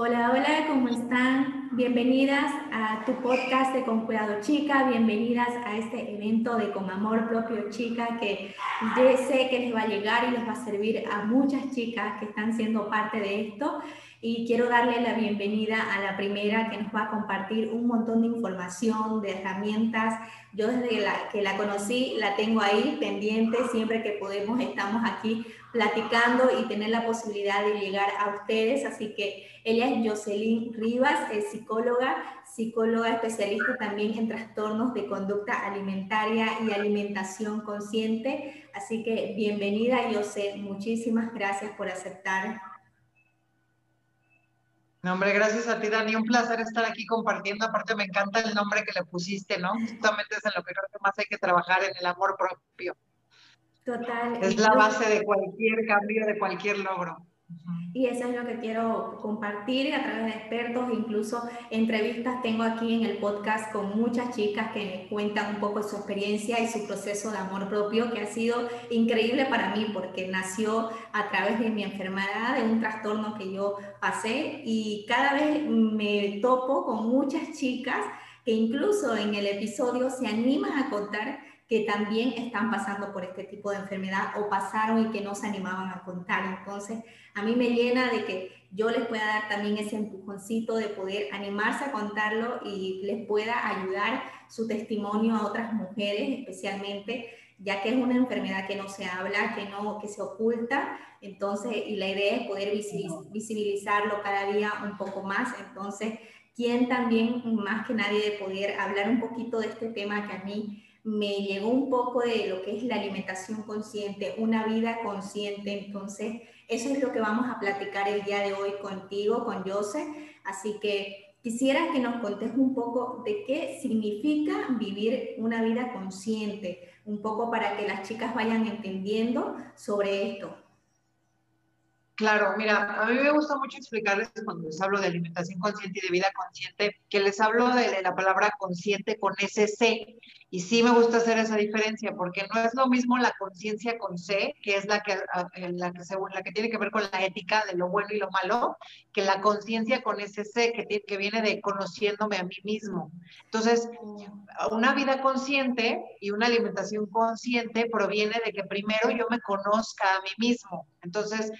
Hola, hola, ¿cómo están? Bienvenidas a tu podcast de Con Cuidado Chica, bienvenidas a este evento de Con Amor Propio Chica que sé que les va a llegar y les va a servir a muchas chicas que están siendo parte de esto y quiero darle la bienvenida a la primera que nos va a compartir un montón de información, de herramientas. Yo desde la, que la conocí la tengo ahí pendiente, siempre que podemos estamos aquí platicando y tener la posibilidad de llegar a ustedes. Así que ella es Jocelyn Rivas, es psicóloga, psicóloga especialista también en trastornos de conducta alimentaria y alimentación consciente. Así que bienvenida, José. Muchísimas gracias por aceptar no, hombre, gracias a ti, Dani. Un placer estar aquí compartiendo. Aparte, me encanta el nombre que le pusiste, ¿no? Justamente es en lo que creo que más hay que trabajar, en el amor propio. Total. Es la base de cualquier cambio, de cualquier logro. Y eso es lo que quiero compartir a través de expertos, incluso entrevistas tengo aquí en el podcast con muchas chicas que me cuentan un poco su experiencia y su proceso de amor propio, que ha sido increíble para mí porque nació a través de mi enfermedad, de un trastorno que yo pasé. Y cada vez me topo con muchas chicas que incluso en el episodio se animan a contar que también están pasando por este tipo de enfermedad o pasaron y que no se animaban a contar. Entonces, a mí me llena de que yo les pueda dar también ese empujoncito de poder animarse a contarlo y les pueda ayudar su testimonio a otras mujeres, especialmente ya que es una enfermedad que no se habla, que no que se oculta, entonces y la idea es poder visibilizarlo cada día un poco más, entonces quién también más que nadie de poder hablar un poquito de este tema que a mí me llegó un poco de lo que es la alimentación consciente, una vida consciente. Entonces, eso es lo que vamos a platicar el día de hoy contigo, con Joseph. Así que quisiera que nos contes un poco de qué significa vivir una vida consciente, un poco para que las chicas vayan entendiendo sobre esto. Claro, mira, a mí me gusta mucho explicarles cuando les hablo de alimentación consciente y de vida consciente, que les hablo de, la palabra consciente con ese C. Y sí me gusta hacer esa diferencia, porque no es lo mismo la conciencia con C, que es la que, la, que la que tiene que ver con la ética de lo bueno y lo malo, que la conciencia con ese C, que, que viene de conociéndome a mí mismo. Entonces, una vida consciente y una alimentación consciente proviene de que primero yo me conozca a mí mismo. Entonces,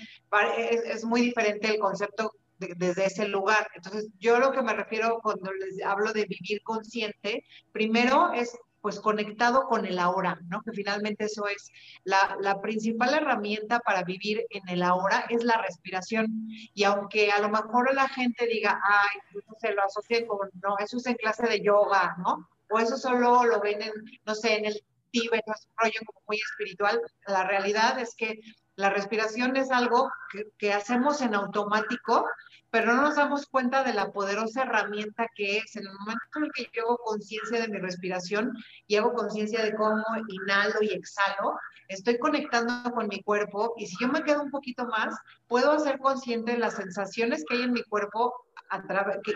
es, muy diferente el concepto desde ese lugar. Entonces, yo lo que me refiero cuando les hablo de vivir consciente, primero es pues conectado con el ahora, ¿no? Que finalmente eso es la, la, principal herramienta para vivir en el ahora es la respiración. Y aunque a lo mejor la gente diga, ay, pues, no sé, lo asocie con, no, eso es en clase de yoga, ¿no? O eso solo lo ven en, no sé, en el Tíbet, es un rollo como muy espiritual. La realidad es que la respiración es algo que, hacemos en automático, pero no nos damos cuenta de la poderosa herramienta que es. En el momento en que yo hago conciencia de mi respiración y hago conciencia de cómo inhalo y exhalo, estoy conectando con mi cuerpo y si yo me quedo un poquito más, puedo hacer consciente de las sensaciones que hay en mi cuerpo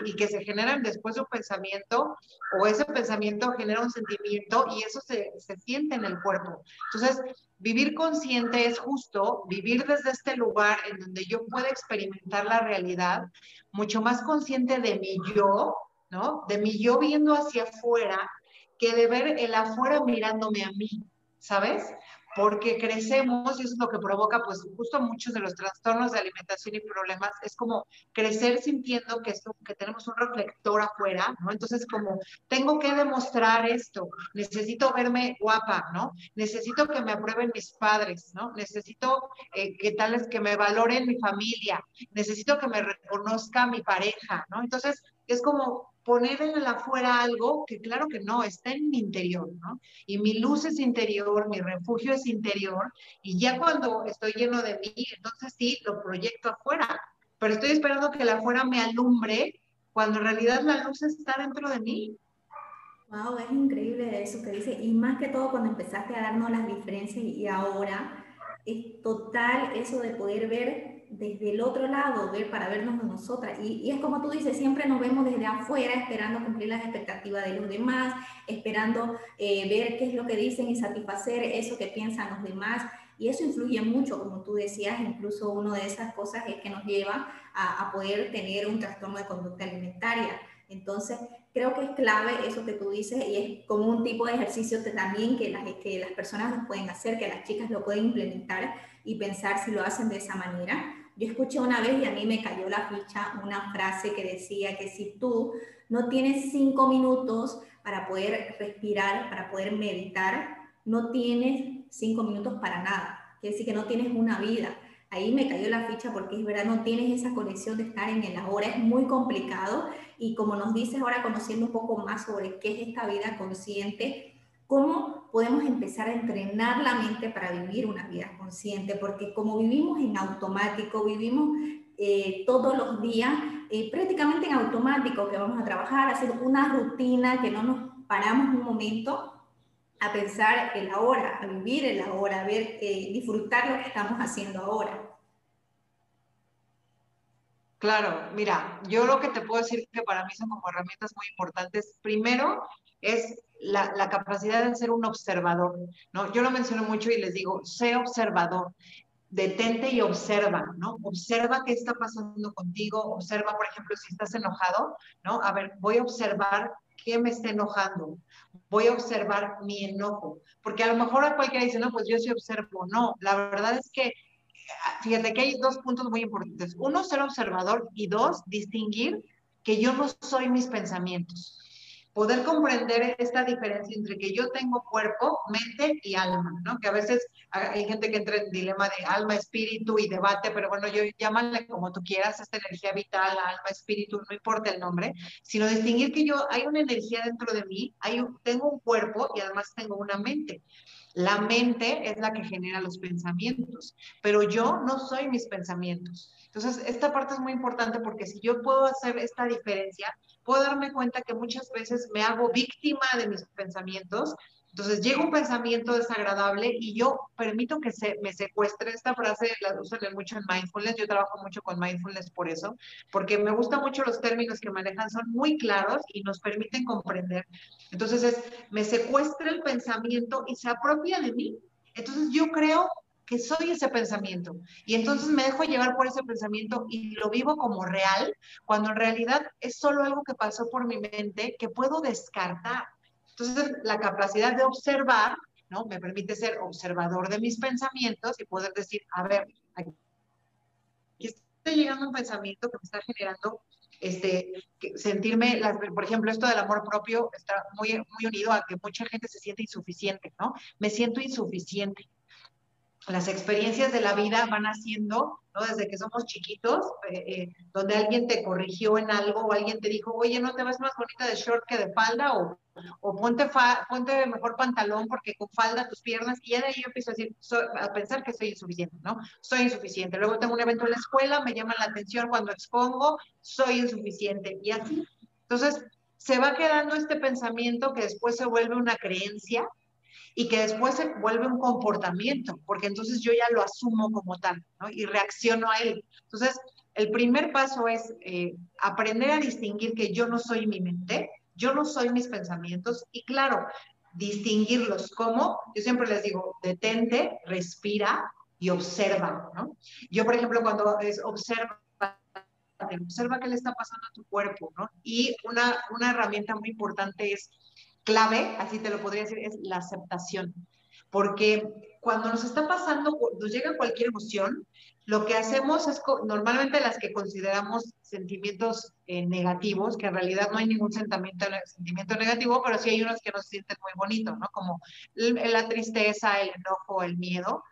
y que se generan después de un pensamiento o ese pensamiento genera un sentimiento y eso se, se siente en el cuerpo. Entonces, vivir consciente es justo vivir desde este lugar en donde yo pueda experimentar la realidad, mucho más consciente de mi yo, ¿no? De mi yo viendo hacia afuera, que de ver el afuera mirándome a mí, ¿sabes? Porque crecemos y eso es lo que provoca pues justo muchos de los trastornos de alimentación y problemas, es como crecer sintiendo que, esto, que tenemos un reflector afuera, ¿no? Entonces como tengo que demostrar esto, necesito verme guapa, ¿no? Necesito que me aprueben mis padres, ¿no? Necesito eh, que tales que me valoren mi familia, necesito que me reconozca mi pareja, ¿no? Entonces es como poner en el afuera algo que claro que no, está en mi interior, ¿no? Y mi luz es interior, mi refugio es interior, y ya cuando estoy lleno de mí, entonces sí, lo proyecto afuera, pero estoy esperando que el afuera me alumbre cuando en realidad la luz está dentro de mí. Wow, es increíble eso que dice, y más que todo cuando empezaste a darnos las diferencias y ahora es total eso de poder ver desde el otro lado, ver para vernos de nosotras. Y, es como tú dices, siempre nos vemos desde afuera esperando cumplir las expectativas de los demás, esperando eh, ver qué es lo que dicen y satisfacer eso que piensan los demás. Y eso influye mucho, como tú decías, incluso una de esas cosas es que nos lleva a, a poder tener un trastorno de conducta alimentaria. Entonces, creo que es clave eso que tú dices y es como un tipo de ejercicio también que las, que las personas lo pueden hacer, que las chicas lo pueden implementar y pensar si lo hacen de esa manera. Yo escuché una vez y a mí me cayó la ficha una frase que decía que si tú no tienes cinco minutos para poder respirar, para poder meditar, no tienes cinco minutos para nada. Quiere decir que no tienes una vida. Ahí me cayó la ficha porque es verdad, no tienes esa conexión de estar en el ahora, es muy complicado. Y como nos dices ahora, conociendo un poco más sobre qué es esta vida consciente, ¿cómo podemos empezar a entrenar la mente para vivir una vida consciente? Porque como vivimos en automático, vivimos eh, todos los días, eh, prácticamente en automático, que vamos a trabajar, hacer una rutina, que no nos paramos un momento a pensar el ahora, a vivir el ahora, a ver, eh, disfrutar lo que estamos haciendo ahora. Claro, mira, yo lo que te puedo decir que para mí son como herramientas muy importantes. Primero es la, la, capacidad de ser un observador, ¿no? Yo lo menciono mucho y les digo, sé observador, detente y observa, ¿no? Observa qué está pasando contigo, observa, por ejemplo, si estás enojado, ¿no? A ver, voy a observar qué me está enojando, voy a observar mi enojo, porque a lo mejor a cualquiera dice, no, pues yo sí observo, no, la verdad es que, fíjate que hay dos puntos muy importantes, uno, ser observador y dos, distinguir que yo no soy mis pensamientos poder comprender esta diferencia entre que yo tengo cuerpo, mente y alma, ¿no? Que a veces hay gente que entra en dilema de alma, espíritu y debate, pero bueno, yo llámale como tú quieras, esta energía vital, alma, espíritu, no importa el nombre, sino distinguir que yo hay una energía dentro de mí, hay tengo un cuerpo y además tengo una mente. La mente es la que genera los pensamientos, pero yo no soy mis pensamientos. Entonces, esta parte es muy importante porque si yo puedo hacer esta diferencia, puedo darme cuenta que muchas veces me hago víctima de mis pensamientos. Entonces llega un pensamiento desagradable y yo permito que se me secuestre. Esta frase la usan mucho en mindfulness. Yo trabajo mucho con mindfulness por eso, porque me gustan mucho los términos que manejan, son muy claros y nos permiten comprender. Entonces es, me secuestra el pensamiento y se apropia de mí. Entonces yo creo que soy ese pensamiento. Y entonces me dejo llevar por ese pensamiento y lo vivo como real, cuando en realidad es solo algo que pasó por mi mente que puedo descartar. Entonces, la capacidad de observar, ¿no? Me permite ser observador de mis pensamientos y poder decir, a ver, aquí está llegando un pensamiento que me está generando este, sentirme, las, por ejemplo, esto del amor propio está muy, muy unido a que mucha gente se siente insuficiente, ¿no? Me siento insuficiente las experiencias de la vida van haciendo, ¿no? Desde que somos chiquitos, eh, eh, donde alguien te corrigió en algo o alguien te dijo, oye, no te ves más bonita de short que de falda o, o ponte, ponte mejor pantalón porque con falda tus piernas, y ya de ahí yo empiezo decir, a pensar que soy insuficiente, ¿no? Soy insuficiente. Luego tengo un evento en la escuela, me llama la atención cuando expongo, soy insuficiente. Y así. Entonces, se va quedando este pensamiento que después se vuelve una creencia y que después se vuelve un comportamiento, porque entonces yo ya lo asumo como tal, ¿no? Y reacciono a él. Entonces, el primer paso es eh, aprender a distinguir que yo no soy mi mente, yo no soy mis pensamientos y claro, distinguirlos como, yo siempre les digo, detente, respira y observa, ¿no? Yo, por ejemplo, cuando es observa, observa qué le está pasando a tu cuerpo, ¿no? Y una, una herramienta muy importante es clave, así te lo podría decir, es la aceptación. Porque cuando nos está pasando, nos llega cualquier emoción, lo que hacemos es normalmente las que consideramos sentimientos eh, negativos, que en realidad no hay ningún sentimiento, sentimiento negativo, pero sí hay unos que nos sienten muy bonitos, ¿no? Como la tristeza, el enojo, el miedo.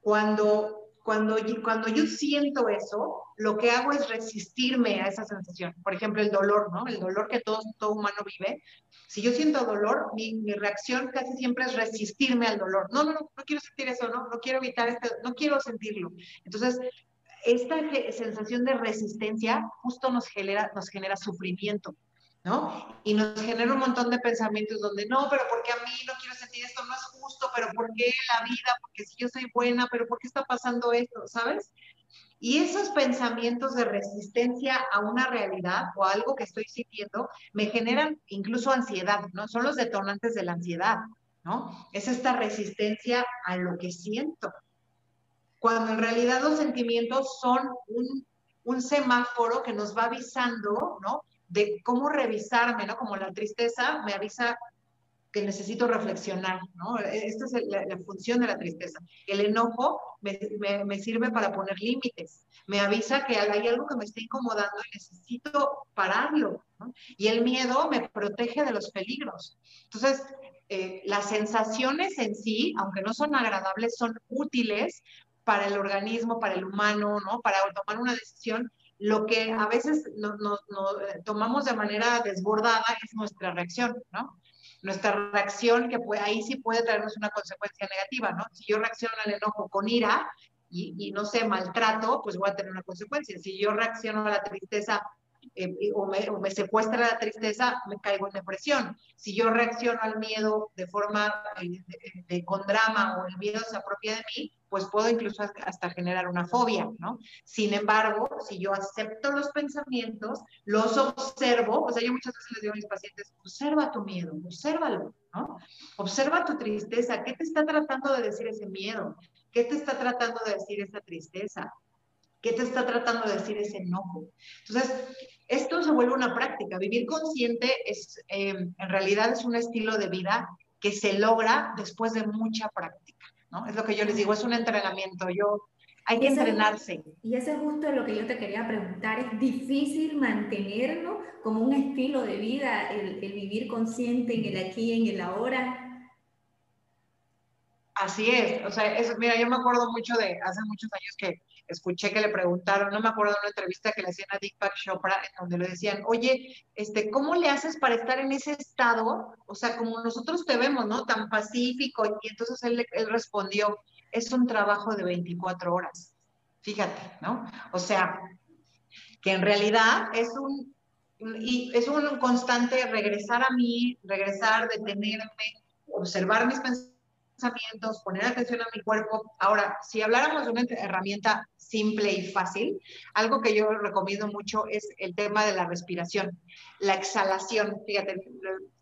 Cuando cuando, cuando yo siento eso, lo que hago es resistirme a esa sensación. Por ejemplo, el dolor, ¿no? El dolor que todo, todo humano vive. Si yo siento dolor, mi, mi, reacción casi siempre es resistirme al dolor. No, no, no, no quiero sentir eso, no, no quiero evitar este, no quiero sentirlo. Entonces, esta sensación de resistencia justo nos genera, nos genera sufrimiento. ¿No? Y nos genera un montón de pensamientos donde, no, pero porque a mí no quiero sentir esto, no es justo, pero ¿por qué la vida? Porque si yo soy buena, pero ¿por qué está pasando esto? ¿Sabes? Y esos pensamientos de resistencia a una realidad o a algo que estoy sintiendo me generan incluso ansiedad, ¿no? Son los detonantes de la ansiedad, ¿no? Es esta resistencia a lo que siento. cuando en realidad los sentimientos son un, un semáforo que nos va avisando, ¿no? De cómo revisarme, ¿no? Como la tristeza me avisa que necesito reflexionar, ¿no? Esta es la, función de la tristeza. El enojo me, me, sirve para poner límites, me avisa que hay algo que me está incomodando y necesito pararlo, ¿no? Y el miedo me protege de los peligros. Entonces, eh, las sensaciones en sí, aunque no son agradables, son útiles para el organismo, para el humano, ¿no? Para tomar una decisión. Lo que a veces nos no, eh, tomamos de manera desbordada es nuestra reacción, ¿no? nuestra reacción, que puede, ahí sí puede traernos una consecuencia negativa, ¿no? Si yo reacciono al enojo con ira y, y no sé, maltrato, pues voy a tener una consecuencia. Si yo reacciono a la tristeza eh, o, me, secuestra la tristeza, me caigo en depresión. Si yo reacciono al miedo de forma, eh, con drama o el miedo se apropia de mí, pues puedo incluso hasta generar una fobia, ¿no? Sin embargo, si yo acepto los pensamientos, los observo, o sea, yo muchas veces les digo a mis pacientes, observa tu miedo, obsérvalo, ¿no? Observa tu tristeza, ¿qué te está tratando de decir ese miedo? ¿Qué te está tratando de decir esa tristeza? ¿Qué te está tratando de decir ese enojo? Entonces, esto se vuelve una práctica. Vivir consciente es, em, en realidad es un estilo de vida que se logra después de mucha práctica, ¿no? Es lo que yo les digo, es un entrenamiento. Yo, hay que entrenarse. Y eso es justo lo que yo te quería preguntar. ¿Es difícil mantenerlo como un estilo de vida, el, el vivir consciente en el aquí, en el ahora? Así es, o sea, es, mira, yo me acuerdo mucho de hace muchos años que escuché que le preguntaron, no me acuerdo de una entrevista que le hacían a Deepak Chopra, en donde le decían, oye, este, ¿cómo le haces para estar en ese estado? O sea, como nosotros te vemos, ¿no? Tan pacífico. Y entonces él, él respondió, es un trabajo de 24 horas. Fíjate, ¿no? O sea, que en realidad es un, y es un constante regresar a mí, regresar, detenerme, observar mis pensamientos pensamientos, poner atención a mi cuerpo. Ahora, si habláramos de una herramienta simple y fácil, algo que yo recomiendo mucho es el tema de la respiración, la exhalación. Fíjate,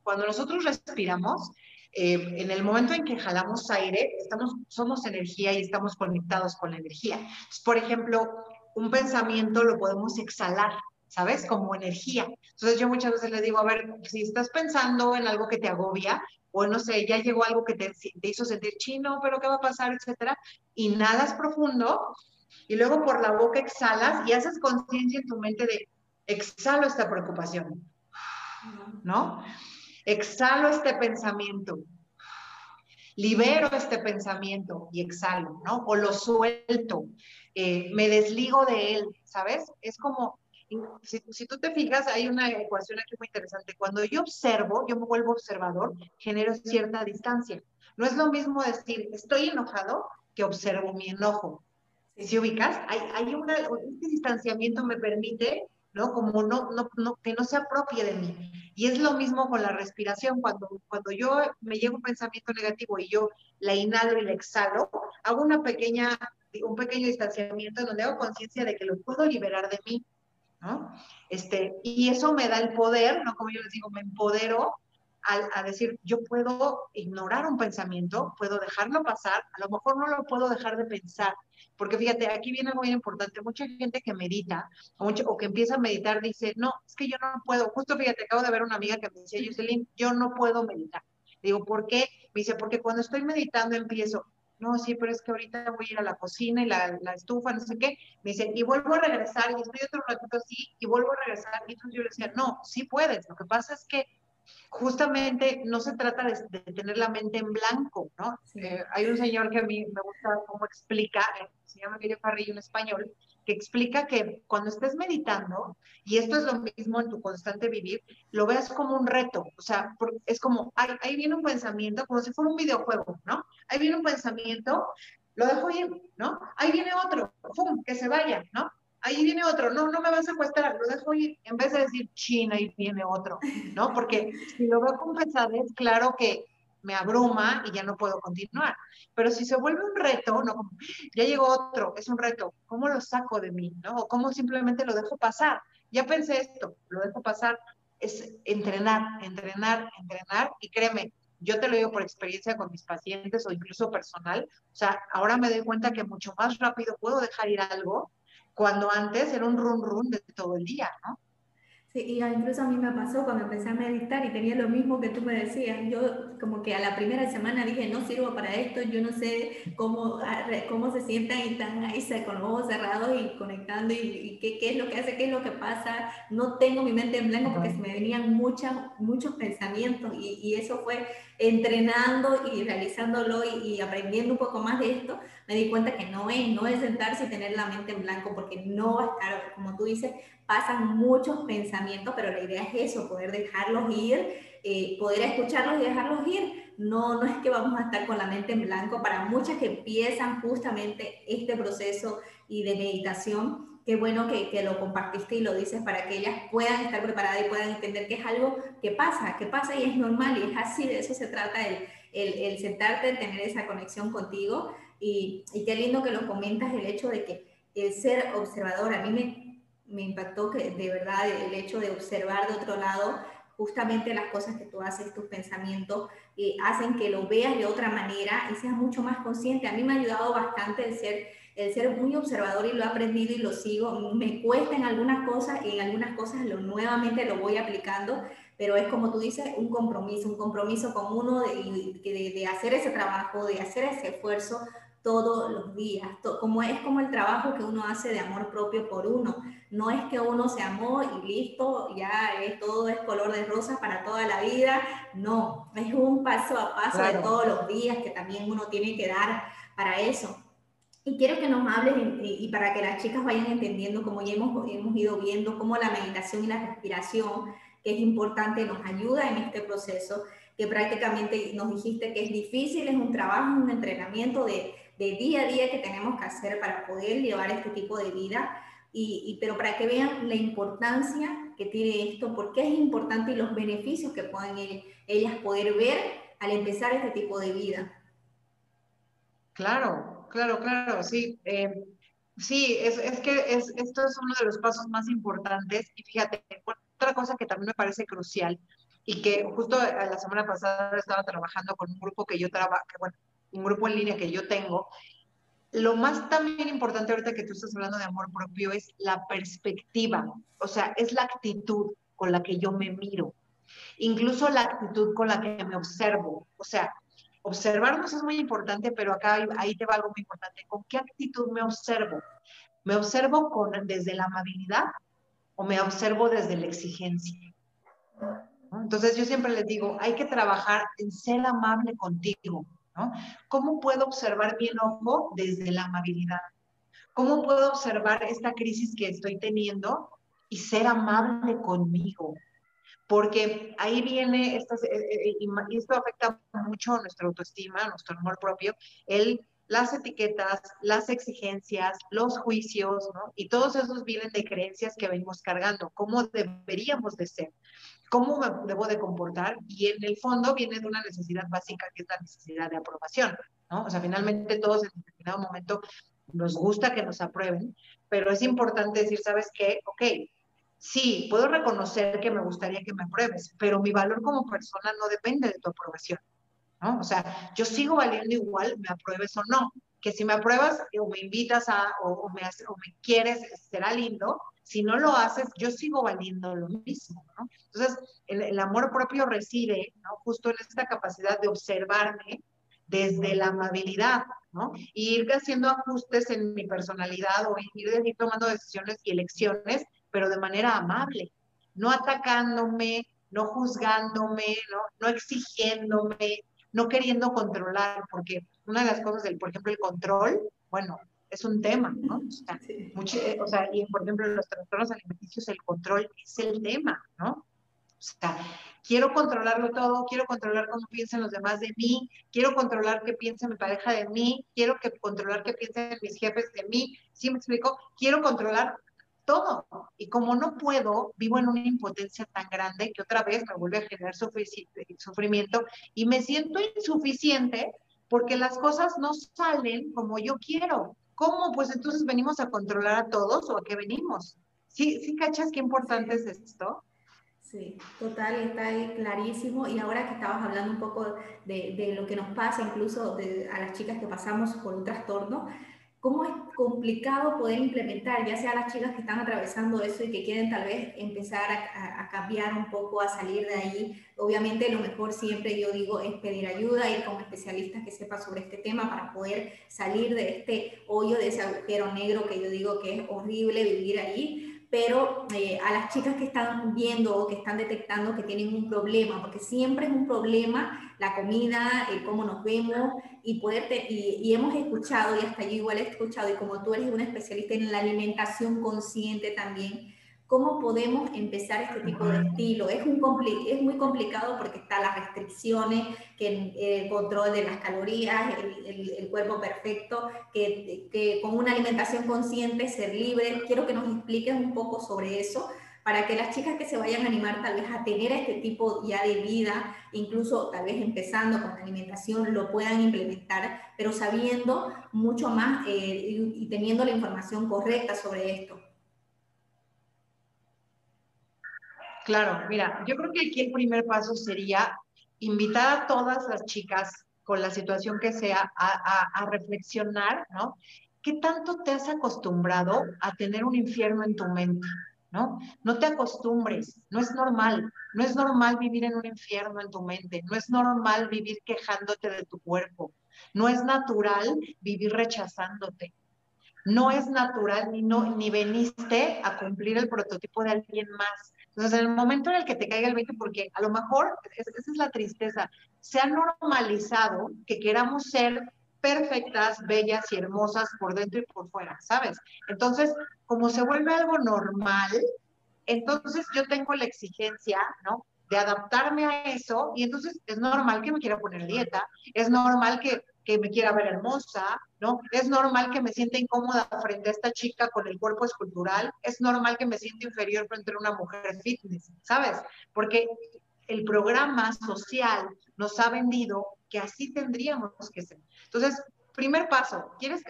cuando nosotros respiramos, eh, en el momento en que jalamos aire, estamos, somos energía y estamos conectados con la energía. por ejemplo, un pensamiento lo podemos exhalar, ¿sabes? Como energía. Entonces yo muchas veces le digo, a ver, si estás pensando en algo que te agobia, o no sé, ya llegó algo que te, hizo sentir chino, pero ¿qué va a pasar? Etcétera. Inhalas profundo y luego por la boca exhalas y haces conciencia en tu mente de exhalo esta preocupación, ¿no? Exhalo este pensamiento, libero este pensamiento y exhalo, ¿no? O lo suelto, eh, me desligo de él, ¿sabes? Es como si, tú te fijas, hay una ecuación aquí muy interesante. Cuando yo observo, yo me vuelvo observador, genero cierta distancia. No es lo mismo decir, estoy enojado, que observo mi enojo. Si ubicas, hay, hay una, este distanciamiento me permite, ¿no? Como no, no, no, que no se apropie de mí. Y es lo mismo con la respiración. Cuando, cuando yo me llevo un pensamiento negativo y yo la inhalo y la exhalo, hago una pequeña, un pequeño distanciamiento donde hago conciencia de que lo puedo liberar de mí este, y eso me da el poder, ¿no? Como yo les digo, me empodero a, decir, yo puedo ignorar un pensamiento, puedo dejarlo pasar, a lo mejor no lo puedo dejar de pensar, porque fíjate, aquí viene algo muy importante, mucha gente que medita o, o, que empieza a meditar dice, no, es que yo no puedo, justo fíjate, acabo de ver una amiga que me decía, Jocelyn, yo no puedo meditar. Digo, ¿por qué? Me dice, porque cuando estoy meditando empiezo, no, sí, pero es que ahorita voy a ir a la cocina y la, la estufa, no sé qué. Me dice, y vuelvo a regresar, y estoy otro ratito así, y vuelvo a regresar. Y entonces yo le decía, no, sí puedes. Lo que pasa es que justamente no se trata de, tener la mente en blanco, ¿no? Eh, hay un señor que a mí me gusta cómo explica, se llama Miguel Farrillo, un español, que explica que cuando estés meditando, y esto es lo mismo en tu constante vivir, lo veas como un reto, o sea, es como, ahí, viene un pensamiento, como si fuera un videojuego, ¿no? Ahí viene un pensamiento, lo dejo ir, ¿no? Ahí viene otro, ¡pum!, que se vaya, ¿no? Ahí viene otro, no, no me vas a secuestrar, lo dejo ir, en vez de decir, China, ahí viene otro, ¿no? Porque si lo veo con pesadez, claro que me abruma y ya no puedo continuar. Pero si se vuelve un reto, no, ya llegó otro, es un reto, ¿cómo lo saco de mí? ¿no? O cómo simplemente lo dejo pasar. Ya pensé esto, lo dejo pasar. Es entrenar, entrenar, entrenar y créeme, yo te lo digo por experiencia con mis pacientes o incluso personal, o sea, ahora me doy cuenta que mucho más rápido puedo dejar ir algo cuando antes era un run run de todo el día, ¿no? Sí, y incluso a mí me pasó cuando empecé a meditar y tenía lo mismo que tú me decías. Yo como que a la primera semana dije, no sirvo para esto, yo no sé cómo, cómo se sientan y están ahí con los ojos cerrados y conectando y, qué, qué, es lo que hace, qué es lo que pasa. No tengo mi mente en blanco porque se me venían muchas, muchos pensamientos y, y eso fue entrenando y realizándolo y, y, aprendiendo un poco más de esto, me di cuenta que no es, no es sentarse y tener la mente en blanco porque no va a estar, como tú dices, pasan muchos pensamientos, pero la idea es eso, poder dejarlos ir, eh, poder escucharlos y dejarlos ir. No, no es que vamos a estar con la mente en blanco. Para muchas que empiezan justamente este proceso y de meditación, qué bueno que, lo compartiste y lo dices para que ellas puedan estar preparadas y puedan entender que es algo que pasa, que pasa y es normal y es así, de eso se trata el, sentarte, el tener esa conexión contigo y, y, qué lindo que lo comentas el hecho de que el ser observador, a mí me, me impactó que de verdad el hecho de observar de otro lado justamente las cosas que tú haces, tus pensamientos, eh, hacen que lo veas de otra manera y seas mucho más consciente. A mí me ha ayudado bastante el ser, el ser muy observador y lo he aprendido y lo sigo. Me cuesta en algunas cosas y en algunas cosas lo, nuevamente lo voy aplicando, pero es como tú dices, un compromiso, un compromiso con uno de, de, de hacer ese trabajo, de hacer ese esfuerzo todos los días, como es como el trabajo que uno hace de amor propio por uno. No es que uno se amó y listo, ya es, todo es color de rosa para toda la vida. No, es un paso a paso de todos los días que también uno tiene que dar para eso. Y quiero que nos hables y para que las chicas vayan entendiendo, como ya hemos, hemos ido viendo, cómo la meditación y la respiración, que es importante, nos ayuda en este proceso, que prácticamente nos dijiste que es difícil, es un trabajo, un entrenamiento de, de día a día que tenemos que hacer para poder llevar este tipo de vida, y, pero para que vean la importancia que tiene esto, por qué es importante y los beneficios que pueden ellas poder ver al empezar este tipo de vida. Claro, claro, claro, sí. Eh, sí, es, que es, esto es uno de los pasos más importantes y fíjate, otra cosa que también me parece crucial y que justo la semana pasada estaba trabajando con un grupo que yo trabajo, bueno, un grupo en línea que yo tengo, lo más también importante ahorita que tú estás hablando de amor propio es la perspectiva, o sea, es la actitud con la que yo me miro, incluso la actitud con la que me observo, o sea, observarnos es muy importante, pero acá ahí te va algo muy importante, ¿con qué actitud me observo? ¿Me observo con, desde la amabilidad o me observo desde la exigencia? Entonces yo siempre les digo, hay que trabajar en ser amable contigo, ¿Cómo puedo observar mi enojo desde la amabilidad? ¿Cómo puedo observar esta crisis que estoy teniendo y ser amable conmigo? Porque ahí viene, eh, eh, y esto afecta mucho a nuestra autoestima, a nuestro amor propio, el las etiquetas, las exigencias, los juicios, ¿no? Y todos esos vienen de creencias que venimos cargando, cómo deberíamos de ser cómo me debo de comportar y en el fondo viene de una necesidad básica que es la necesidad de aprobación, ¿no? O sea, finalmente todos en determinado momento nos gusta que nos aprueben, pero es importante decir, ¿sabes qué? Ok, sí, puedo reconocer que me gustaría que me apruebes, pero mi valor como persona no depende de tu aprobación, ¿no? O sea, yo sigo valiendo igual, me apruebes o no, que si me apruebas o me invitas a, o, me, o me quieres, será lindo, si no lo haces, yo sigo valiendo lo mismo, ¿no? Entonces, el, amor propio reside, ¿no? Justo en esta capacidad de observarme desde la amabilidad, ¿no? Y ir haciendo ajustes en mi personalidad o ir, ir tomando decisiones y elecciones, pero de manera amable, no atacándome, no juzgándome, ¿no? No exigiéndome, no queriendo controlar, porque una de las cosas del, por ejemplo, el control, bueno, es un tema, ¿no? O sea, eh, o sea, y por ejemplo, los trastornos alimenticios, el control es el tema, ¿no? O sea, quiero controlarlo todo, quiero controlar cómo piensan los demás de mí, quiero controlar qué piensa mi pareja de mí, quiero que, controlar qué piensan mis jefes de mí, ¿sí me explico? Quiero controlar todo. Y como no puedo, vivo en una impotencia tan grande que otra vez me vuelve a generar sufrimiento y me siento insuficiente porque las cosas no salen como yo quiero. ¿Cómo? Pues entonces venimos a controlar a todos o a qué venimos. ¿Sí, sí cachas qué importante es esto? Sí, total, está ahí clarísimo. Y ahora que estabas hablando un poco de, de lo que nos pasa, incluso a las chicas que pasamos por un trastorno, cómo es complicado poder implementar, ya sea las chicas que están atravesando eso y que quieren tal vez empezar a, cambiar un poco, a salir de ahí. Obviamente lo mejor siempre yo digo es pedir ayuda, ir con especialistas que sepan sobre este tema para poder salir de este hoyo, de ese agujero negro que yo digo que es horrible vivir ahí pero eh, a las chicas que están viendo o que están detectando que tienen un problema, porque siempre es un problema la comida, el cómo nos vemos y poder y, hemos escuchado y hasta yo igual he escuchado y como tú eres una especialista en la alimentación consciente también, ¿Cómo podemos empezar este tipo de estilo? Es, un es muy complicado porque están las restricciones, que el control de las calorías, el, el, cuerpo perfecto, que, que, con una alimentación consciente, ser libre. Quiero que nos expliques un poco sobre eso para que las chicas que se vayan a animar tal vez a tener este tipo ya de vida, incluso tal vez empezando con la alimentación, lo puedan implementar, pero sabiendo mucho más eh, y teniendo la información correcta sobre esto. Claro, mira, yo creo que aquí el primer paso sería invitar a todas las chicas con la situación que sea a, reflexionar, ¿no? ¿Qué tanto te has acostumbrado a tener un infierno en tu mente? ¿No? No te acostumbres, no es normal, no es normal vivir en un infierno en tu mente, no es normal vivir quejándote de tu cuerpo, no es natural vivir rechazándote, no es natural ni, no, ni veniste a cumplir el prototipo de alguien más. Entonces, en el momento en el que te caiga el 20, porque a lo mejor, esa es la tristeza, se ha normalizado que queramos ser perfectas, bellas y hermosas por dentro y por fuera, ¿sabes? Entonces, como se vuelve algo normal, entonces yo tengo la exigencia, ¿no? De adaptarme a eso y entonces es normal que me quiera poner dieta, es normal que que me quiera ver hermosa, ¿no? Es normal que me sienta incómoda frente a esta chica con el cuerpo escultural, es normal que me sienta inferior frente a una mujer fitness, ¿sabes? Porque el programa social nos ha vendido que así tendríamos que ser. Entonces, primer paso, quieres,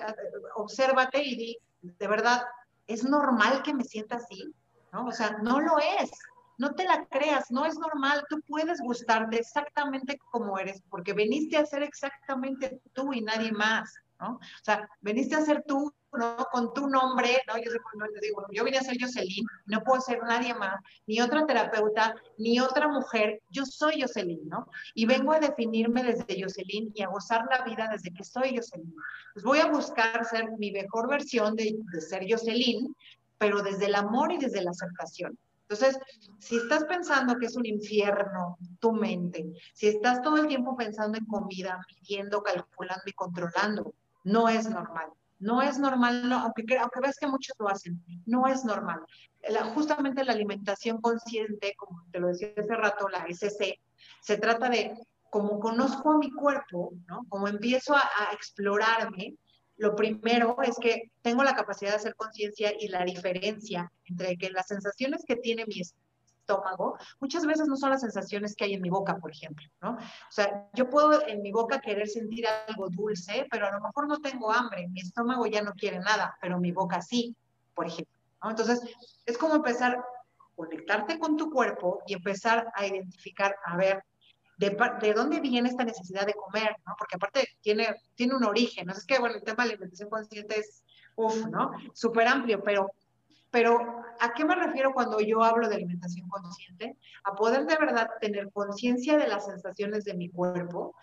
obsérvate y di, de verdad, ¿es normal que me sienta así? ¿No? O sea, no lo es no te la creas, no es normal, tú puedes gustarte exactamente como eres, porque veniste a ser exactamente tú y nadie más, ¿no? O sea, veniste a ser tú, ¿no? Con tu nombre, ¿no? Yo, digo, yo vine a ser Jocelyn, no puedo ser nadie más, ni otra terapeuta, ni otra mujer, yo soy Jocelyn, ¿no? Y vengo a definirme desde Jocelyn y a gozar la vida desde que soy Jocelyn. Pues voy a buscar ser mi mejor versión de, de ser Jocelyn, pero desde el amor y desde la aceptación. Entonces, si estás pensando que es un infierno tu mente, si estás todo el tiempo pensando en comida, midiendo, calculando y controlando, no es normal. No es normal, aunque, aunque veas que muchos lo hacen, no es normal. justamente la alimentación consciente, como te lo decía hace rato, la SC, se trata de como conozco a mi cuerpo, ¿no? como empiezo a explorarme, lo primero es que tengo la capacidad de hacer conciencia y la diferencia entre que las sensaciones que tiene mi estómago muchas veces no son las sensaciones que hay en mi boca, por ejemplo, ¿no? O sea, yo puedo en mi boca querer sentir algo dulce, pero a lo mejor no tengo hambre, mi estómago ya no quiere nada, pero mi boca sí, por ejemplo. Entonces, es como empezar a conectarte con tu cuerpo y empezar a identificar, a ver, de, dónde viene esta necesidad de comer, ¿no? Porque aparte tiene, tiene un origen, ¿no? Es que, bueno, el tema de la alimentación consciente es, uff, ¿no? Súper amplio, pero, pero ¿a qué me refiero cuando yo hablo de alimentación consciente? A poder de verdad tener conciencia de las sensaciones de mi cuerpo,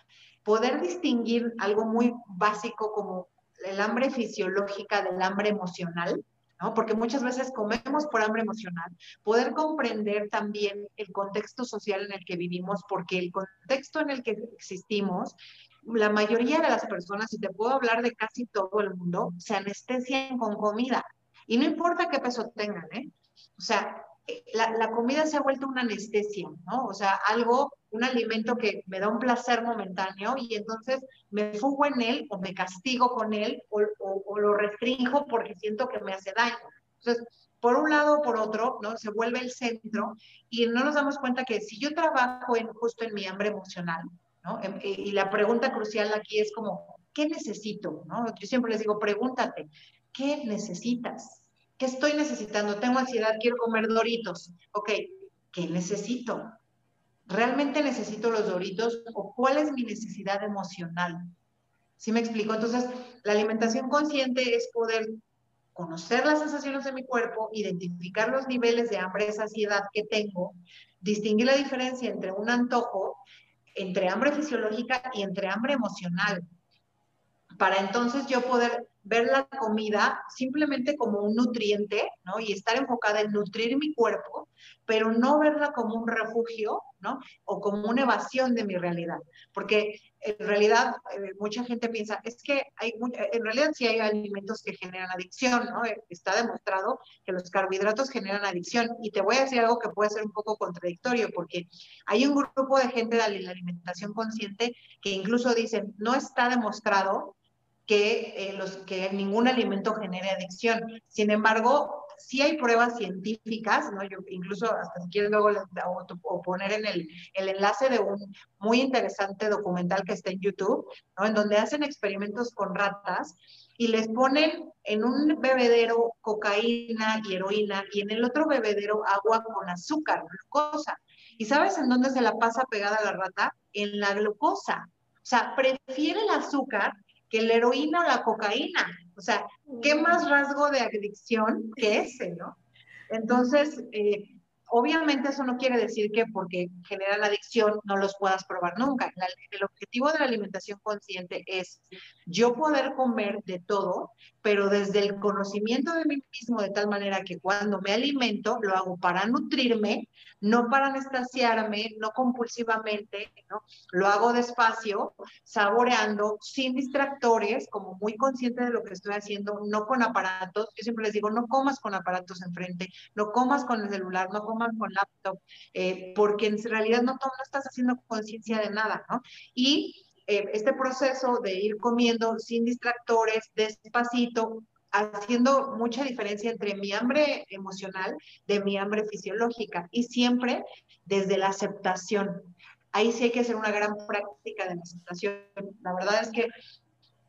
poder distinguir algo muy básico como el hambre fisiológica del hambre emocional, porque muchas veces comemos por hambre emocional. Poder comprender también el contexto social en el que vivimos, porque el contexto en el que existimos, la mayoría de las personas, y te puedo hablar de casi todo el mundo, se anestesian con comida. Y no importa qué peso tengan, ¿eh? O sea, eh, la, comida se ha vuelto una anestesia, ¿no? O sea, algo, un alimento que me da un placer momentáneo y entonces me fugo en él o me castigo con él o, lo restringo porque siento que me hace daño. Entonces, por un lado o por otro, ¿no? Se vuelve el centro y no nos damos cuenta que si yo trabajo en, justo en mi hambre emocional, ¿no? Em, y la pregunta crucial aquí es como, ¿qué necesito? ¿no? Yo siempre les digo, pregúntate, ¿qué necesitas? ¿Qué estoy necesitando? Tengo ansiedad, quiero comer doritos. Ok, ¿qué necesito? ¿Realmente necesito los doritos o cuál es mi necesidad emocional? ¿Sí me explico? Entonces, la alimentación consciente es poder conocer las sensaciones de mi cuerpo, identificar los niveles de hambre y saciedad que tengo, distinguir la diferencia entre un antojo, entre hambre fisiológica y entre hambre emocional, para entonces yo poder ver la comida simplemente como un nutriente, ¿no? Y estar enfocada en nutrir mi cuerpo, pero no verla como un refugio, ¿no? O como una evasión de mi realidad. Porque en realidad eh, mucha gente piensa, es que hay, en realidad sí hay alimentos que generan adicción, ¿no? Eh, está demostrado que los carbohidratos generan adicción. Y te voy a decir algo que puede ser un poco contradictorio, porque hay un grupo de gente de la alimentación consciente que incluso dicen, no está demostrado que, eh, los, que ningún alimento genere adicción. Sin embargo, sí hay pruebas científicas, ¿no? Yo incluso hasta si quieres luego o, poner en el, el, enlace de un muy interesante documental que está en YouTube, ¿no? En donde hacen experimentos con ratas y les ponen en un bebedero cocaína y heroína y en el otro bebedero agua con azúcar, glucosa. ¿Y sabes en dónde se la pasa pegada la rata? En la glucosa. O sea, prefiere el azúcar que la heroína o la cocaína. O sea, ¿qué más rasgo de adicción que ese, no? Entonces, eh, obviamente eso no quiere decir que porque genera la adicción no los puedas probar nunca. el objetivo de la alimentación consciente es yo poder comer de todo, pero desde el conocimiento de mí mismo, de tal manera que cuando me alimento lo hago para nutrirme, no para anestasiarme, no compulsivamente, ¿no? Lo hago despacio, saboreando, sin distractores, como muy consciente de lo que estoy haciendo, no con aparatos. Yo siempre les digo, no comas con aparatos enfrente, no comas con el celular, no comas con laptop, eh, porque en realidad no, no estás haciendo conciencia de nada, ¿no? Y eh, este proceso de ir comiendo sin distractores, despacito, haciendo mucha diferencia entre mi hambre emocional de mi hambre fisiológica y siempre desde la aceptación. Ahí sí hay que hacer una gran práctica de la aceptación. La verdad es que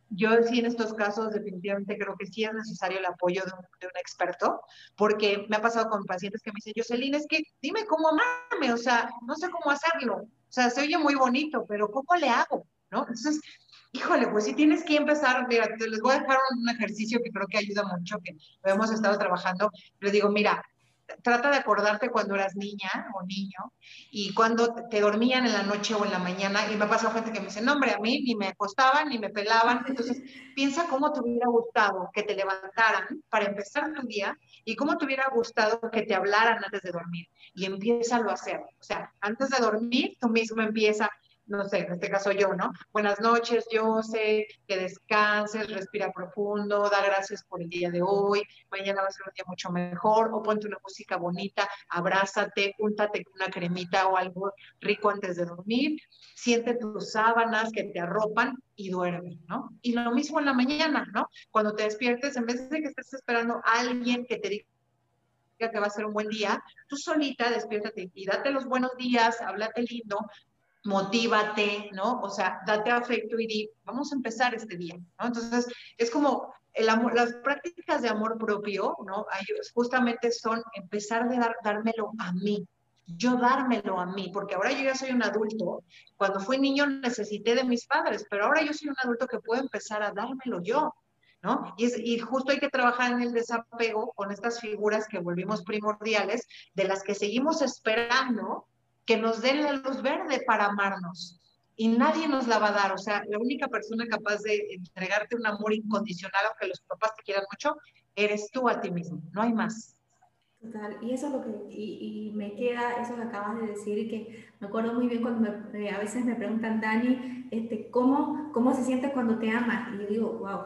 yo sí en estos casos definitivamente creo que sí es necesario el apoyo de un, experto, porque me ha pasado con pacientes que me dicen, Jocelyn, es que dime cómo amarme, o sea, no sé cómo hacerlo. O sea, se oye muy bonito, pero ¿cómo le hago? ¿No? Entonces, híjole, pues si tienes que empezar, mira, les voy a dejar un ejercicio que creo que ayuda mucho, que lo hemos estado trabajando. Les digo, mira, trata de acordarte cuando eras niña o niño y cuando te dormían en la noche o en la mañana. Y me ha pasado gente que me dice, no, hombre, a mí ni me acostaban ni me pelaban. Entonces, piensa cómo te hubiera gustado que te levantaran para empezar tu día y cómo te hubiera gustado que te hablaran antes de dormir. Y empieza a hacer. O sea, antes de dormir, tú mismo empieza no sé, en este caso yo, ¿no? Buenas noches, yo sé que descanses, respira profundo, da gracias por el día de hoy, mañana va a ser un día mucho mejor, o ponte una música bonita, abrázate, úntate con una cremita o algo rico antes de dormir, siente tus sábanas que te arropan y duerme, ¿no? Y lo mismo en la mañana, ¿no? Cuando te despiertes, en vez de que estés esperando a alguien que te diga que va a ser un buen día, tú solita despiértate y date los buenos días, háblate lindo, motívate, ¿no? O sea, date afecto y di, vamos a empezar este día, ¿no? Entonces, es como las prácticas de amor propio, ¿no? Justamente son empezar de dar, dármelo a mí, yo dármelo a mí, porque ahora yo ya soy un adulto, cuando fui niño necesité de mis padres, pero ahora yo soy un adulto que puedo empezar a dármelo yo, ¿no? Y, es, y, justo hay que trabajar en el desapego con estas figuras que volvimos primordiales, de las que seguimos esperando que nos den la luz verde para amarnos. Y nadie nos la va a dar. O sea, la única persona capaz de entregarte un amor incondicional, aunque los papás te quieran mucho, eres tú a ti mismo. No hay más. Total, y eso es lo que, y, me queda eso que acabas de decir, que me acuerdo muy bien cuando me, a veces me preguntan, Dani, este, ¿cómo, ¿cómo se siente cuando te amas? Y yo digo, wow,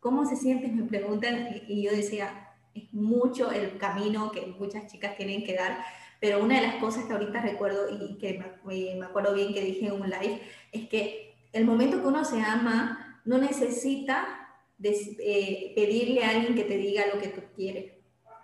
¿cómo se siente? Me preguntan, y yo decía, es mucho el camino que muchas chicas tienen que dar, pero una de las cosas que ahorita recuerdo y que me, acuerdo bien que dije en un live es que el momento que uno se ama no necesita eh, pedirle a alguien que te diga lo que tú quieres.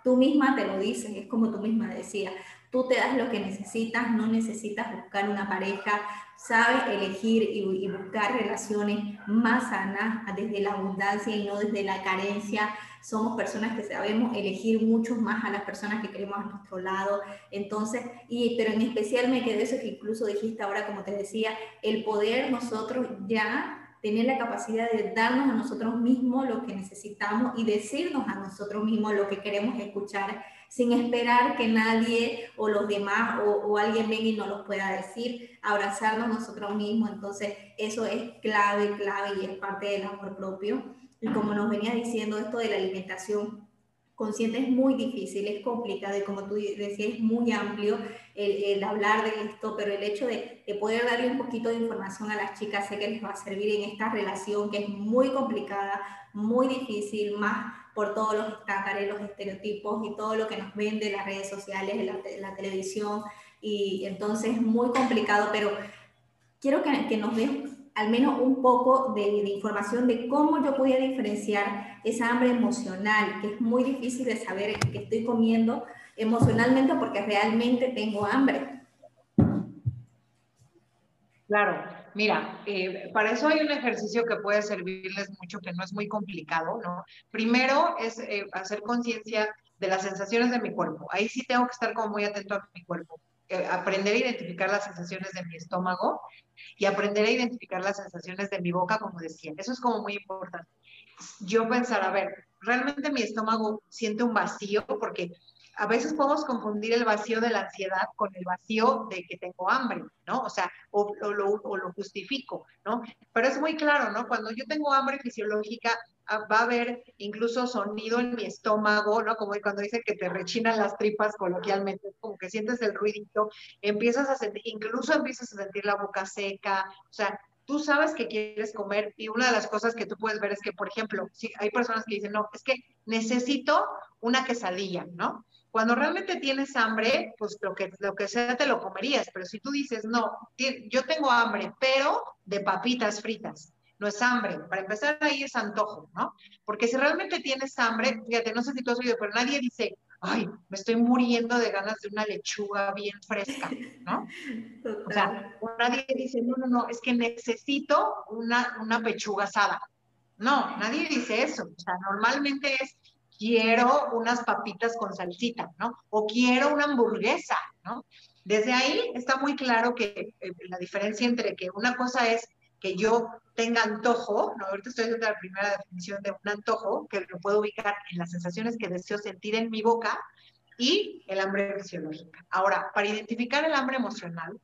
Tú misma te lo dices, es como tú misma decías. Tú te das lo que necesitas, no necesitas buscar una pareja, sabes elegir y buscar relaciones más sanas desde la abundancia y no desde la carencia somos personas que sabemos elegir mucho más a las personas que queremos a nuestro lado. Entonces, y, pero en especial me quedé eso que incluso dijiste ahora, como te decía, el poder nosotros ya tener la capacidad de darnos a nosotros mismos lo que necesitamos y decirnos a nosotros mismos lo que queremos escuchar sin esperar que nadie o los demás o, alguien venga y nos lo pueda decir, abrazarnos nosotros mismos. Entonces, eso es clave, clave y es parte del amor propio. Y como nos venía diciendo, esto de la alimentación consciente es muy difícil, es complicado y como tú decías, es muy amplio el, hablar de esto, pero el hecho de, de, poder darle un poquito de información a las chicas sé que les va a servir en esta relación que es muy complicada, muy difícil, más por todos los estándares, los estereotipos y todo lo que nos vende las redes sociales, la, la televisión, y entonces es muy complicado, pero quiero que, que nos des al menos un poco de, información de cómo yo podía diferenciar esa hambre emocional, que es muy difícil de saber que estoy comiendo emocionalmente porque realmente tengo hambre. Claro, mira, eh, para eso hay un ejercicio que puede servirles mucho, que no es muy complicado, ¿no? Primero es eh, hacer conciencia de las sensaciones de mi cuerpo. Ahí sí tengo que estar como muy atento a mi cuerpo. Eh, aprender a identificar las sensaciones de mi estómago y aprender a identificar las sensaciones de mi boca, como decía. Eso es como muy importante. Yo pensar, a ver, realmente mi estómago siente un vacío porque a veces podemos confundir el vacío de la ansiedad con el vacío de que tengo hambre, ¿no? O sea, o, lo, justifico, ¿no? Pero es muy claro, ¿no? Cuando yo tengo hambre fisiológica, ah, va a haber incluso sonido en mi estómago, ¿no? Como cuando dicen que te rechinan las tripas coloquialmente, como que sientes el ruidito, empiezas a sentir, incluso empiezas a sentir la boca seca, o sea, tú sabes que quieres comer y una de las cosas que tú puedes ver es que, por ejemplo, si hay personas que dicen, no, es que necesito una quesadilla, ¿no? Cuando realmente tienes hambre, pues lo que, lo que sea te lo comerías, pero si tú dices, no, yo tengo hambre, pero de papitas fritas, no es hambre. Para empezar ahí es antojo, ¿no? Porque si realmente tienes hambre, fíjate, no sé si tú has oído, pero nadie dice, ay, me estoy muriendo de ganas de una lechuga bien fresca, ¿no? O sea, nadie dice, no, no, no, es que necesito una, una pechuga asada. No, nadie dice eso. O sea, normalmente es, quiero unas papitas con salsita, ¿no? O quiero una hamburguesa, ¿no? Desde ahí está muy claro que eh, la diferencia entre que una cosa es que yo tenga antojo, ¿no? ahorita estoy haciendo la primera definición de un antojo, que lo puedo ubicar en las sensaciones que deseo sentir en mi boca, y el hambre fisiológica. Ahora, para identificar el hambre emocional,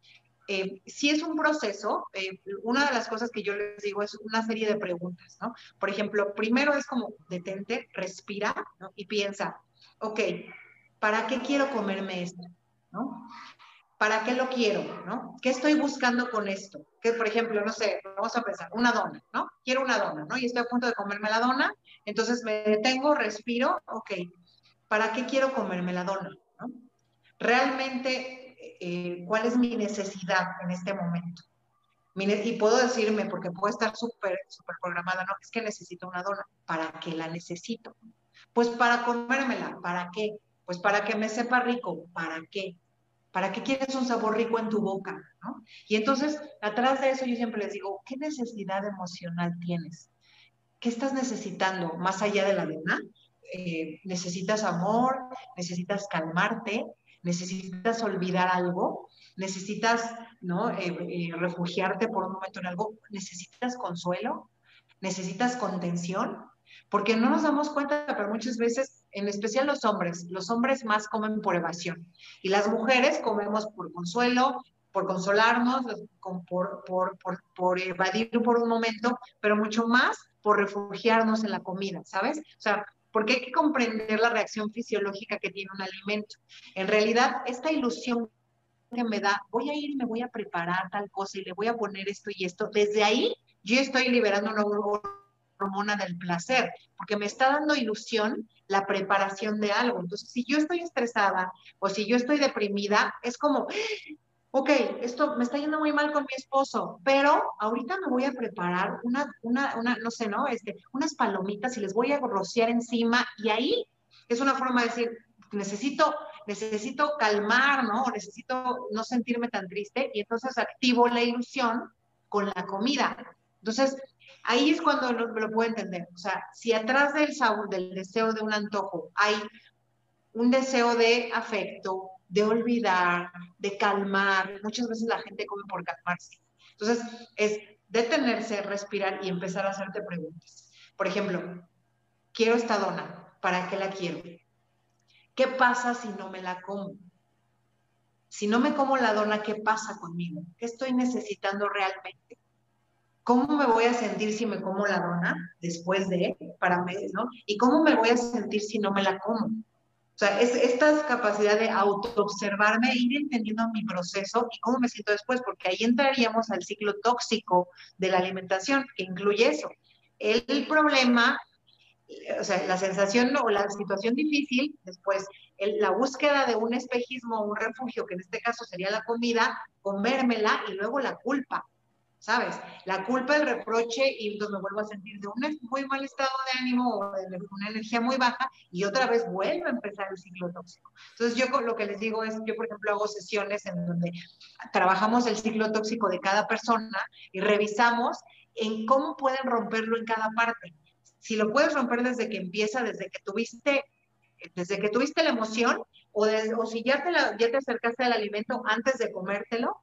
eh, si es un proceso, eh, una de las cosas que yo les digo es una serie de preguntas, ¿no? Por ejemplo, primero es como detente, respira, ¿no? Y piensa, ok, ¿para qué quiero comerme esto? ¿Para qué lo quiero? ¿Qué estoy buscando con esto? Que, por ejemplo, no sé, vamos a pensar, una dona, ¿no? Quiero una dona, ¿no? Y estoy a punto de comerme la dona, entonces me detengo, respiro, ok, ¿para qué quiero comerme la dona? Realmente eh, cuál es mi necesidad en este momento. y puedo decirme, porque puedo estar súper super programada, no, es que necesito una dona. ¿Para qué la necesito? Pues para comérmela. ¿Para qué? Pues para que me sepa rico. ¿Para qué? ¿Para qué quieres un sabor rico en tu boca? ¿no? Y entonces, atrás de eso yo siempre les digo, ¿qué necesidad emocional tienes? ¿Qué estás necesitando más allá de la dona? Eh, necesitas amor, necesitas calmarte, necesitas olvidar algo, necesitas ¿no? Eh, eh, refugiarte por un momento en algo, necesitas consuelo, necesitas contención, porque no nos damos cuenta, pero muchas veces, en especial los hombres, los hombres más comen por evasión y las mujeres comemos por consuelo, por consolarnos, por, por, por, por evadir por un momento, pero mucho más por refugiarnos en la comida, ¿sabes? O sea, porque hay que comprender la reacción fisiológica que tiene un alimento. En realidad, esta ilusión que me da, voy a ir y me voy a preparar tal cosa y le voy a poner esto y esto, desde ahí yo estoy liberando una hormona del placer, porque me está dando ilusión la preparación de algo. Entonces, si yo estoy estresada o si yo estoy deprimida, es como, ok, esto me está yendo muy mal con mi esposo, pero ahorita me voy a preparar una, una, una, no sé, ¿no? Este, unas palomitas y les voy a rociar encima y ahí es una forma de decir, necesito, necesito calmar, ¿no? necesito no sentirme tan triste y entonces activo la ilusión con la comida. Entonces, ahí es cuando lo, lo puedo entender. O sea, si atrás del sabor, del deseo de un antojo, hay un deseo de afecto, de olvidar, de calmar. Muchas veces la gente come por calmarse. Entonces, es detenerse, respirar y empezar a hacerte preguntas. Por ejemplo, quiero esta dona, ¿para qué la quiero? ¿Qué pasa si no me la como? Si no me como la dona, ¿qué pasa conmigo? ¿Qué estoy necesitando realmente? ¿Cómo me voy a sentir si me como la dona después de, para meses, ¿no? ¿Y cómo me voy a sentir si no me la como? O sea, es esta capacidad de autoobservarme, ir entendiendo mi proceso y cómo me siento después, porque ahí entraríamos al ciclo tóxico de la alimentación, que incluye eso. El, problema, o sea, la sensación o la situación difícil, después el, la búsqueda de un espejismo, un refugio, que en este caso sería la comida, comérmela y luego la culpa. ¿Sabes? La culpa, el reproche y entonces me vuelvo a sentir de un muy mal estado de ánimo o de una energía muy baja y otra vez vuelvo a empezar el ciclo tóxico. Entonces yo lo que les digo es, yo por ejemplo hago sesiones en donde trabajamos el ciclo tóxico de cada persona y revisamos en cómo pueden romperlo en cada parte. Si lo puedes romper desde que empieza, desde que tuviste desde que tuviste la emoción o, o si ya te, la, ya te acercaste al alimento antes de comértelo,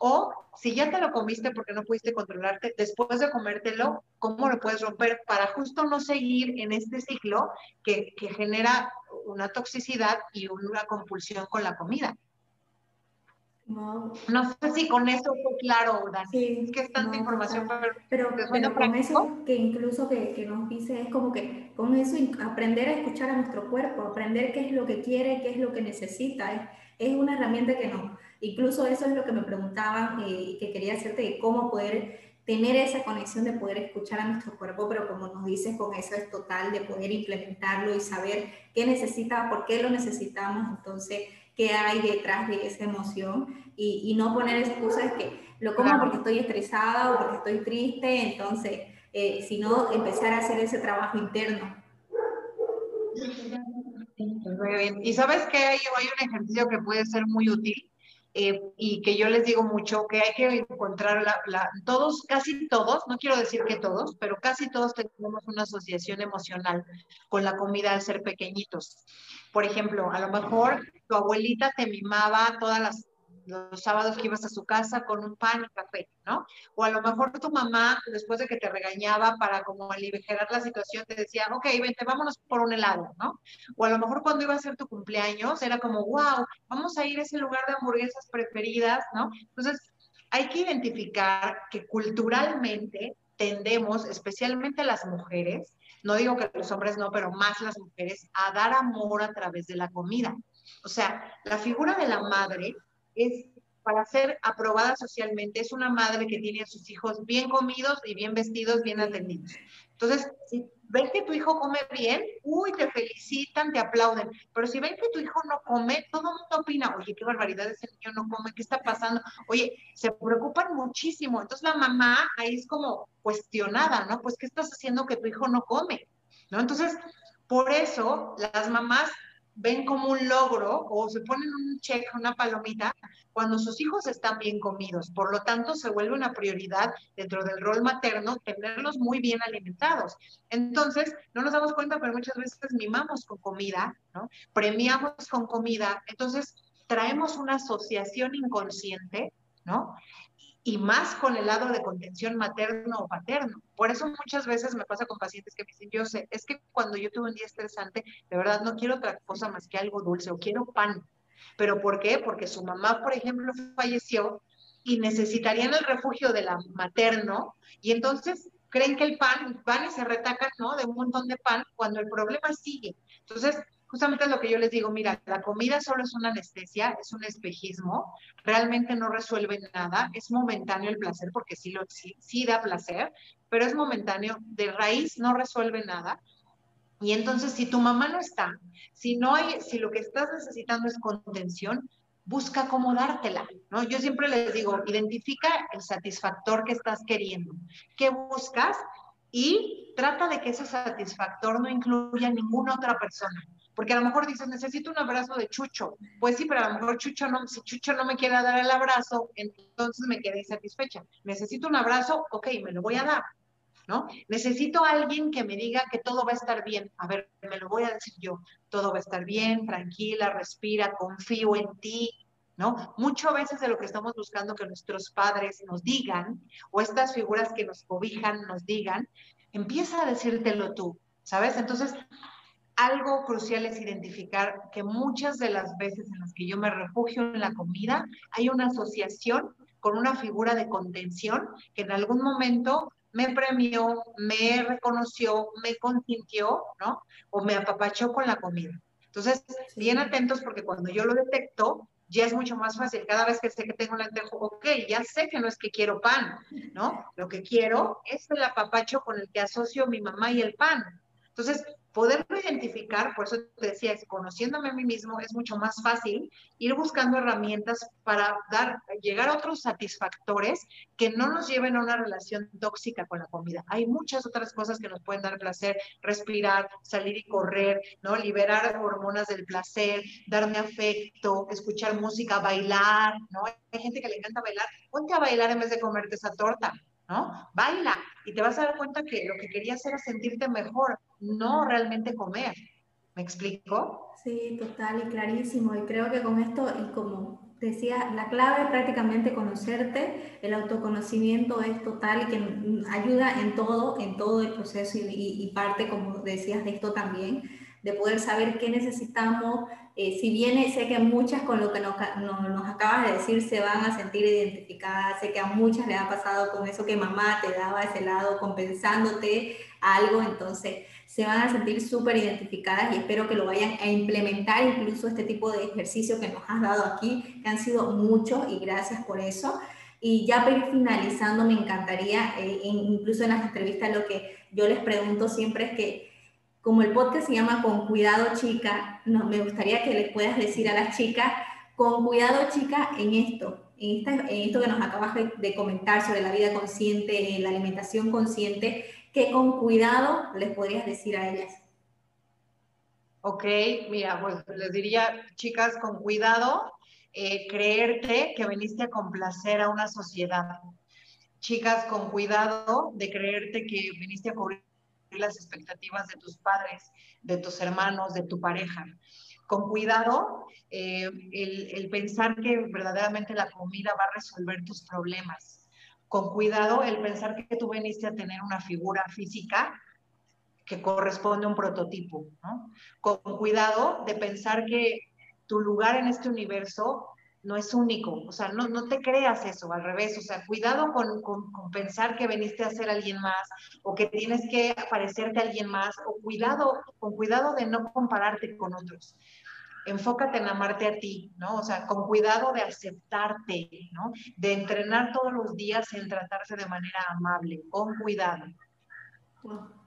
o si ya te lo comiste porque no pudiste controlarte, después de comértelo, ¿cómo lo puedes romper para justo no seguir en este ciclo que, que genera una toxicidad y una compulsión con la comida? No sé si con eso fue claro, Dani. Sí, es que es tanta información, pero, pero, con eso que incluso que, que, nos dice es como que con eso aprender a escuchar a nuestro cuerpo, aprender qué es lo que quiere, qué es lo que necesita, es, es una herramienta que nos, incluso eso es lo que me preguntaban eh, y que quería hacerte, de cómo poder tener esa conexión de poder escuchar a nuestro cuerpo, pero como nos dices, con eso es total de poder implementarlo y saber qué necesita, por qué lo necesitamos, entonces qué hay detrás de esa emoción y, y no poner excusas que lo como porque estoy estresada o porque estoy triste, entonces, eh, sino empezar a hacer ese trabajo interno. Muy bien. Y sabes que hay, hay un ejercicio que puede ser muy útil eh, y que yo les digo mucho que hay que encontrar la, todos, casi todos, no quiero decir que todos, pero casi todos tenemos una asociación emocional con la comida al ser pequeñitos. Por ejemplo, a lo mejor tu abuelita te mimaba todas las los sábados que ibas a su casa con un pan y café, ¿no? O a lo mejor tu mamá, después de que te regañaba para como aligerar la situación, te decía, ok, vente, vámonos por un helado, ¿no? O a lo mejor cuando iba a ser tu cumpleaños, era como, wow, vamos a ir a ese lugar de hamburguesas preferidas, ¿no? Entonces, hay que identificar que culturalmente tendemos, especialmente las mujeres, no digo que los hombres no, pero más las mujeres, a dar amor a través de la comida. O sea, la figura de la madre es para ser aprobada socialmente, es una madre que tiene a sus hijos bien comidos y bien vestidos, bien atendidos. Entonces, si ven que tu hijo come bien, uy, te felicitan, te aplauden. Pero si ven que tu hijo no come, todo el mundo opina, oye, qué barbaridad, ese niño no come, ¿qué está pasando? Oye, se preocupan muchísimo. Entonces la mamá ahí es como cuestionada, ¿no? Pues, ¿qué estás haciendo que tu hijo no come? ¿No? Entonces, por eso las mamás ven como un logro o se ponen un check, una palomita, cuando sus hijos están bien comidos. Por lo tanto, se vuelve una prioridad dentro del rol materno tenerlos muy bien alimentados. Entonces, no nos damos cuenta, pero muchas veces mimamos con comida, ¿no? Premiamos con comida. Entonces, traemos una asociación inconsciente, ¿no? Y más con el lado de contención materno o paterno. Por eso muchas veces me pasa con pacientes que me dicen, yo sé, es que cuando yo tuve un día estresante, de verdad no quiero otra cosa más que algo dulce o quiero pan. ¿Pero por qué? Porque su mamá, por ejemplo, falleció y necesitarían el refugio de la materno y entonces creen que el pan, van y se retacan, ¿no? De un montón de pan cuando el problema sigue. Entonces, justamente es lo que yo les digo, mira, la comida solo es una anestesia, es un espejismo, realmente no resuelve nada, es momentáneo el placer, porque sí, lo, sí, da placer, pero es momentáneo, de raíz no resuelve nada. Y entonces, si tu mamá no está, si no hay, si lo que estás necesitando es contención, busca cómo dártela, ¿no? Yo siempre les digo, identifica el satisfactor que estás queriendo. ¿Qué buscas? Y trata de que ese satisfactor no incluya a ninguna otra persona. Porque a lo mejor dices, necesito un abrazo de Chucho. Pues sí, pero a lo mejor Chucho no, si Chucho no me quiere dar el abrazo, entonces me quedé insatisfecha. Necesito un abrazo, ok, me lo voy a dar. ¿no? Necesito a alguien que me diga que todo va a estar bien. A ver, me lo voy a decir yo. Todo va a estar bien, tranquila, respira, confío en ti, ¿no? Muchas veces de lo que estamos buscando que nuestros padres nos digan, o estas figuras que nos cobijan nos digan, empieza a decírtelo tú, ¿sabes? Entonces, algo crucial es identificar que muchas de las veces en las que yo me refugio en la comida, hay una asociación con una figura de contención que en algún momento me premió, me reconoció, me consintió, ¿no? O me apapachó con la comida. Entonces, bien atentos porque cuando yo lo detecto, ya es mucho más fácil. Cada vez que sé que tengo un lentejo, ok, ya sé que no es que quiero pan, ¿no? Lo que quiero es el apapacho con el que asocio mi mamá y el pan. Entonces, poderlo identificar, por eso te decía, conociéndome a mí mismo es mucho más fácil ir buscando herramientas para dar, llegar a otros satisfactores que no nos lleven a una relación tóxica con la comida. Hay muchas otras cosas que nos pueden dar placer, respirar, salir y correr, ¿no? Liberar hormonas del placer, darme afecto, escuchar música, bailar, ¿no? Hay gente que le encanta bailar, ponte a bailar en vez de comerte esa torta. ¿no? Baila y te vas a dar cuenta que lo que querías era sentirte mejor, no realmente comer. ¿Me explico? Sí, total y clarísimo. Y creo que con esto, y como decía, la clave es prácticamente conocerte, el autoconocimiento es total y que ayuda en todo, en todo el proceso y, parte, como decías, de esto también, de poder saber qué necesitamos, eh, si bien sé que muchas con lo que nos, nos, acabas de decir se van a sentir identificadas, sé que a muchas les ha pasado con eso que mamá te daba ese lado compensándote algo, entonces se van a sentir súper identificadas y espero que lo vayan a implementar incluso este tipo de ejercicio que nos has dado aquí, que han sido muchos y gracias por eso. Y ya finalizando, me encantaría, eh, incluso en las entrevistas, lo que yo les pregunto siempre es que como el podcast se llama Con Cuidado Chica, no, me gustaría que les puedas decir a las chicas, con cuidado chica en esto, en, esto que nos acabas de, comentar sobre la vida consciente, la alimentación consciente, que con cuidado les podrías decir a ellas. Ok, mira, pues les diría, chicas, con cuidado, eh, creerte que viniste a complacer a una sociedad. Chicas, con cuidado de creerte que viniste a cubrir las expectativas de tus padres, de tus hermanos, de tu pareja. Con cuidado, eh, el, pensar que verdaderamente la comida va a resolver tus problemas. Con cuidado, el pensar que tú veniste a tener una figura física que corresponde a un prototipo. Con cuidado de pensar que tu lugar en este universo no es único, o sea, no, no te creas eso, al revés, o sea, cuidado con, con, pensar que veniste a ser alguien más o que tienes que parecerte a alguien más, o cuidado, con cuidado de no compararte con otros. Enfócate en amarte a ti, ¿no? O sea, con cuidado de aceptarte, ¿no? De entrenar todos los días en tratarse de manera amable, con cuidado.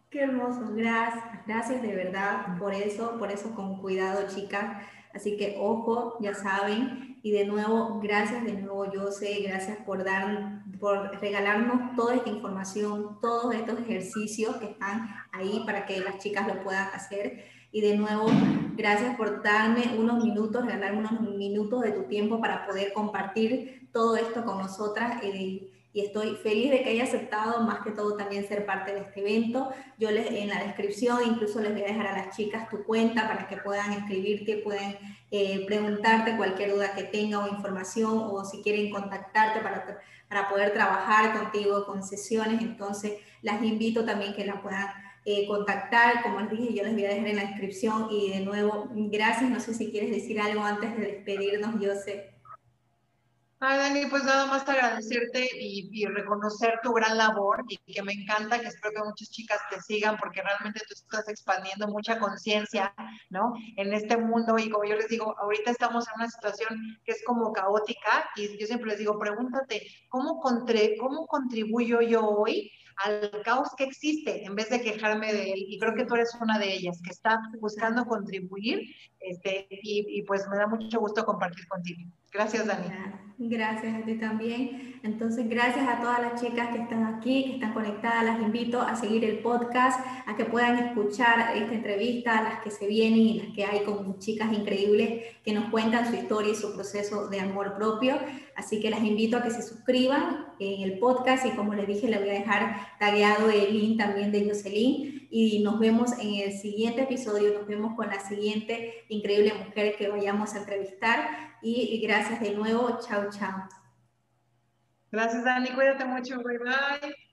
qué hermoso, gracias, gracias de verdad por eso, por eso con cuidado, chicas. Así que ojo, ya saben, y de nuevo, gracias de nuevo, yo sé, gracias por, dar, por regalarnos toda esta información, todos estos ejercicios que están ahí para que las chicas lo puedan hacer. Y de nuevo, gracias por darme unos minutos, regalarme unos minutos de tu tiempo para poder compartir todo esto con nosotras. Eh, y estoy feliz de que haya aceptado más que todo también ser parte de este evento. Yo les, en la descripción incluso les voy a dejar a las chicas tu cuenta para que puedan escribirte, pueden eh, preguntarte cualquier duda que tenga o información o si quieren contactarte para, para poder trabajar contigo con sesiones. Entonces las invito también que la puedan eh, contactar. Como les dije, yo les voy a dejar en la descripción y de nuevo, gracias. No sé si quieres decir algo antes de despedirnos, yo sé. Ay, Dani, pues nada más agradecerte y, reconocer tu gran labor y que me encanta, que espero que muchas chicas te sigan porque realmente tú estás expandiendo mucha conciencia, ¿no? En este mundo y como yo les digo, ahorita estamos en una situación que es como caótica y yo siempre les digo, pregúntate, ¿cómo, cómo contribuyo yo hoy al caos que existe en vez de quejarme de él. Y creo que tú eres una de ellas que está buscando contribuir este, y, pues me da mucho gusto compartir contigo. Gracias, Dani. Gracias a ti también. Entonces, gracias a todas las chicas que están aquí, que están conectadas. Las invito a seguir el podcast, a que puedan escuchar esta entrevista, las que se vienen y las que hay con chicas increíbles que nos cuentan su historia y su proceso de amor propio. Así que las invito a que se suscriban en el podcast y como les dije, le voy a dejar tagueado el link también de Jocelyn. Y nos vemos en el siguiente episodio, nos vemos con la siguiente increíble mujer que vayamos a entrevistar. Y, gracias de nuevo, chao, chao. Gracias, Dani, cuídate mucho, bye bye.